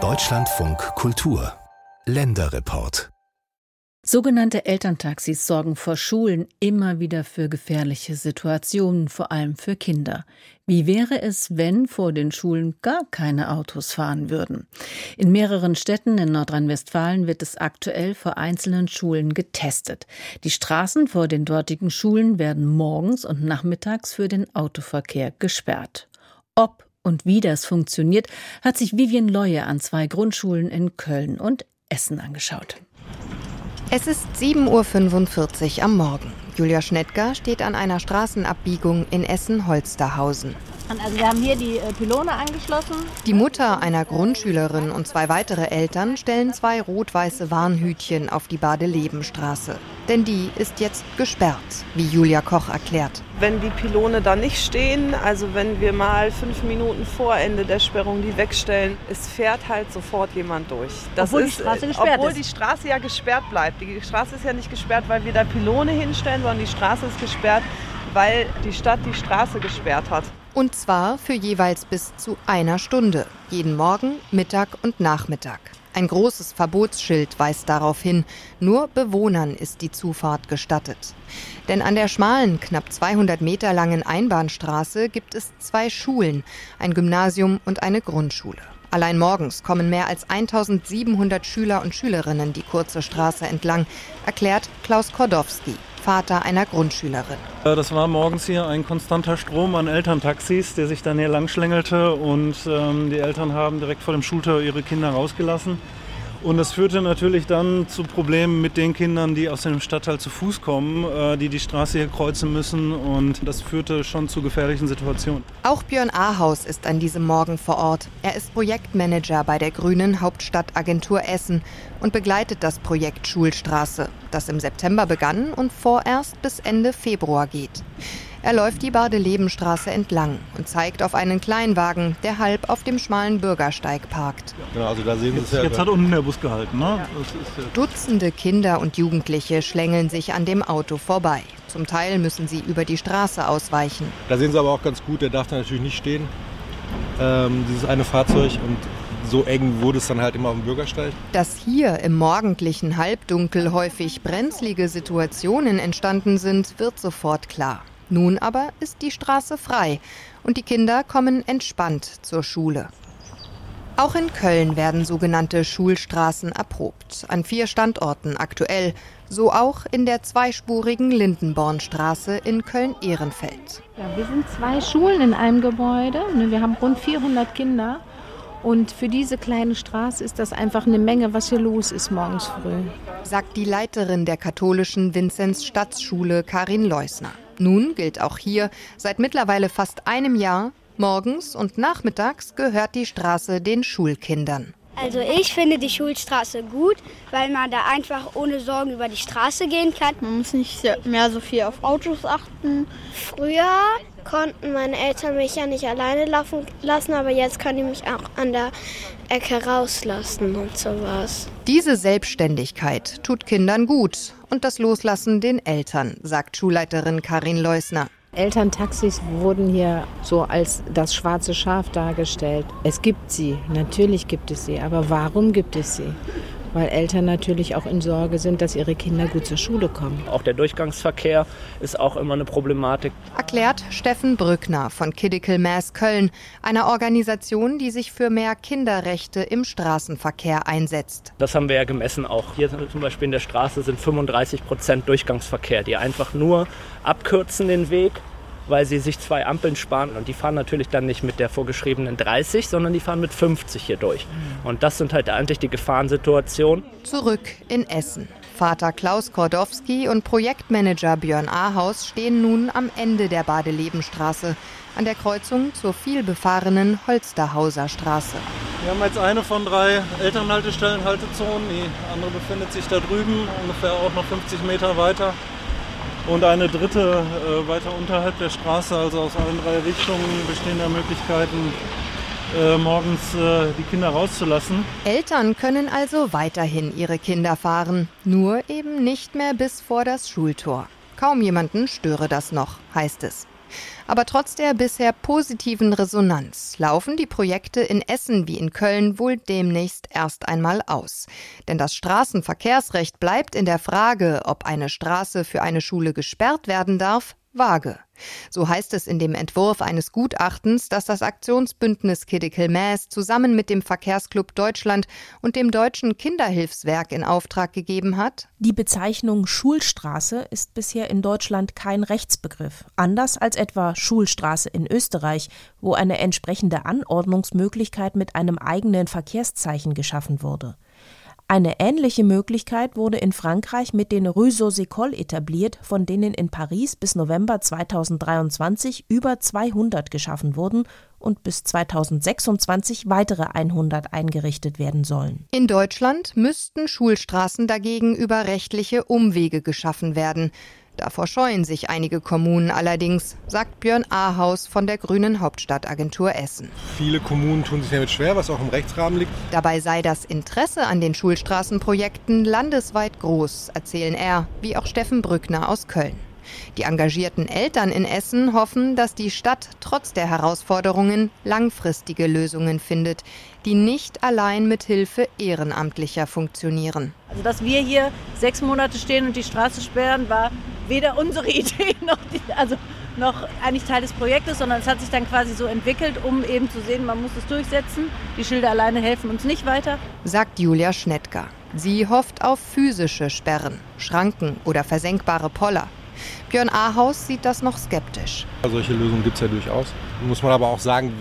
Deutschlandfunk Kultur Länderreport Sogenannte Elterntaxis sorgen vor Schulen immer wieder für gefährliche Situationen, vor allem für Kinder. Wie wäre es, wenn vor den Schulen gar keine Autos fahren würden? In mehreren Städten in Nordrhein-Westfalen wird es aktuell vor einzelnen Schulen getestet. Die Straßen vor den dortigen Schulen werden morgens und nachmittags für den Autoverkehr gesperrt. Ob und wie das funktioniert, hat sich Vivian Leue an zwei Grundschulen in Köln und Essen angeschaut. Es ist 7.45 Uhr am Morgen. Julia Schnettger steht an einer Straßenabbiegung in Essen-Holsterhausen. Also wir haben hier die äh, Pylone angeschlossen. Die Mutter einer Grundschülerin und zwei weitere Eltern stellen zwei rot-weiße Warnhütchen auf die Badelebenstraße. Denn die ist jetzt gesperrt, wie Julia Koch erklärt. Wenn die Pylone da nicht stehen, also wenn wir mal fünf Minuten vor Ende der Sperrung die wegstellen, es fährt halt sofort jemand durch. Das obwohl ist, die Straße gesperrt obwohl ist. die Straße ja gesperrt bleibt. Die Straße ist ja nicht gesperrt, weil wir da Pylone hinstellen, sondern die Straße ist gesperrt, weil die Stadt die Straße gesperrt hat. Und zwar für jeweils bis zu einer Stunde, jeden Morgen, Mittag und Nachmittag. Ein großes Verbotsschild weist darauf hin, nur Bewohnern ist die Zufahrt gestattet. Denn an der schmalen, knapp 200 Meter langen Einbahnstraße gibt es zwei Schulen, ein Gymnasium und eine Grundschule. Allein morgens kommen mehr als 1700 Schüler und Schülerinnen die kurze Straße entlang, erklärt Klaus Kordowski, Vater einer Grundschülerin. Äh, das war morgens hier ein konstanter Strom an Elterntaxis, der sich dann hier lang schlängelte und ähm, die Eltern haben direkt vor dem Schultor ihre Kinder rausgelassen. Und das führte natürlich dann zu Problemen mit den Kindern, die aus dem Stadtteil zu Fuß kommen, äh, die die Straße hier kreuzen müssen. Und das führte schon zu gefährlichen Situationen. Auch Björn Ahaus ist an diesem Morgen vor Ort. Er ist Projektmanager bei der Grünen Hauptstadtagentur Essen und begleitet das Projekt Schulstraße, das im September begann und vorerst bis Ende Februar geht. Er läuft die Bade-Lebenstraße entlang und zeigt auf einen Kleinwagen, der halb auf dem schmalen Bürgersteig parkt. Ja, also da sehen jetzt, jetzt hat unten der Bus gehalten. Ne? Ja. Dutzende Kinder und Jugendliche schlängeln sich an dem Auto vorbei. Zum Teil müssen sie über die Straße ausweichen. Da sehen Sie aber auch ganz gut, der darf da natürlich nicht stehen. Ähm, dieses eine Fahrzeug und so eng wurde es dann halt immer auf dem Bürgersteig. Dass hier im morgendlichen Halbdunkel häufig brenzlige Situationen entstanden sind, wird sofort klar. Nun aber ist die Straße frei und die Kinder kommen entspannt zur Schule. Auch in Köln werden sogenannte Schulstraßen erprobt, an vier Standorten aktuell, so auch in der zweispurigen Lindenbornstraße in Köln-Ehrenfeld. Ja, wir sind zwei Schulen in einem Gebäude. Ne, wir haben rund 400 Kinder. Und für diese kleine Straße ist das einfach eine Menge, was hier los ist morgens früh. Sagt die Leiterin der katholischen Vinzenz Stadtschule Karin Leusner. Nun gilt auch hier seit mittlerweile fast einem Jahr, morgens und nachmittags gehört die Straße den Schulkindern. Also ich finde die Schulstraße gut, weil man da einfach ohne Sorgen über die Straße gehen kann. Man muss nicht mehr so viel auf Autos achten. Früher konnten meine Eltern mich ja nicht alleine laufen lassen, aber jetzt können die mich auch an der Ecke rauslassen und sowas. Diese Selbstständigkeit tut Kindern gut und das Loslassen den Eltern, sagt Schulleiterin Karin Leusner. Elterntaxis wurden hier so als das schwarze Schaf dargestellt. Es gibt sie, natürlich gibt es sie, aber warum gibt es sie? Weil Eltern natürlich auch in Sorge sind, dass ihre Kinder gut zur Schule kommen. Auch der Durchgangsverkehr ist auch immer eine Problematik. Erklärt Steffen Brückner von Kidical Mass Köln, einer Organisation, die sich für mehr Kinderrechte im Straßenverkehr einsetzt. Das haben wir ja gemessen auch. Hier zum Beispiel in der Straße sind 35 Prozent Durchgangsverkehr, die einfach nur abkürzen den Weg weil sie sich zwei Ampeln sparen und die fahren natürlich dann nicht mit der vorgeschriebenen 30, sondern die fahren mit 50 hier durch. Und das sind halt eigentlich die Gefahrensituationen. Zurück in Essen. Vater Klaus Kordowski und Projektmanager Björn Ahaus stehen nun am Ende der Badelebenstraße an der Kreuzung zur vielbefahrenen Holsterhauser Straße. Wir haben jetzt eine von drei Elternhaltestellen, Haltezonen. Die andere befindet sich da drüben, ungefähr auch noch 50 Meter weiter und eine dritte äh, weiter unterhalb der Straße, also aus allen drei Richtungen bestehen da Möglichkeiten, äh, morgens äh, die Kinder rauszulassen. Eltern können also weiterhin ihre Kinder fahren, nur eben nicht mehr bis vor das Schultor. Kaum jemanden störe das noch, heißt es. Aber trotz der bisher positiven Resonanz laufen die Projekte in Essen wie in Köln wohl demnächst erst einmal aus. Denn das Straßenverkehrsrecht bleibt in der Frage, ob eine Straße für eine Schule gesperrt werden darf, vage. So heißt es in dem Entwurf eines Gutachtens, das das Aktionsbündnis Critical Mass zusammen mit dem Verkehrsclub Deutschland und dem Deutschen Kinderhilfswerk in Auftrag gegeben hat. Die Bezeichnung Schulstraße ist bisher in Deutschland kein Rechtsbegriff, anders als etwa Schulstraße in Österreich, wo eine entsprechende Anordnungsmöglichkeit mit einem eigenen Verkehrszeichen geschaffen wurde. Eine ähnliche Möglichkeit wurde in Frankreich mit den Rues aux etabliert, von denen in Paris bis November 2023 über 200 geschaffen wurden und bis 2026 weitere 100 eingerichtet werden sollen. In Deutschland müssten Schulstraßen dagegen über rechtliche Umwege geschaffen werden. Davor scheuen sich einige Kommunen allerdings, sagt Björn Ahaus von der Grünen Hauptstadtagentur Essen. Viele Kommunen tun sich damit schwer, was auch im Rechtsrahmen liegt. Dabei sei das Interesse an den Schulstraßenprojekten landesweit groß, erzählen er, wie auch Steffen Brückner aus Köln. Die engagierten Eltern in Essen hoffen, dass die Stadt trotz der Herausforderungen langfristige Lösungen findet, die nicht allein mit Hilfe Ehrenamtlicher funktionieren. Also, dass wir hier sechs Monate stehen und die Straße sperren, war weder unsere Idee noch, die, also noch eigentlich Teil des Projektes, sondern es hat sich dann quasi so entwickelt, um eben zu sehen, man muss es durchsetzen. Die Schilder alleine helfen uns nicht weiter. Sagt Julia Schnettger. Sie hofft auf physische Sperren, Schranken oder versenkbare Poller. Björn Ahaus sieht das noch skeptisch. Solche Lösungen gibt es ja durchaus. Muss man aber auch sagen,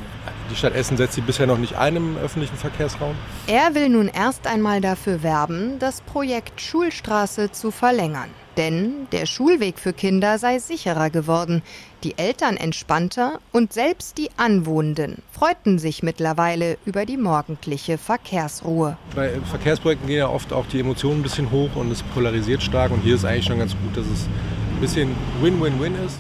die Stadt Essen setzt sie bisher noch nicht ein im öffentlichen Verkehrsraum. Er will nun erst einmal dafür werben, das Projekt Schulstraße zu verlängern. Denn der Schulweg für Kinder sei sicherer geworden, die Eltern entspannter und selbst die Anwohnenden freuten sich mittlerweile über die morgendliche Verkehrsruhe. Bei Verkehrsprojekten gehen ja oft auch die Emotionen ein bisschen hoch und es polarisiert stark. Und hier ist eigentlich schon ganz gut, dass es ein bisschen Win-Win-Win ist.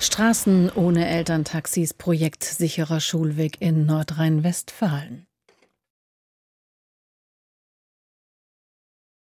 Straßen ohne Elterntaxis, Projekt sicherer Schulweg in Nordrhein-Westfalen.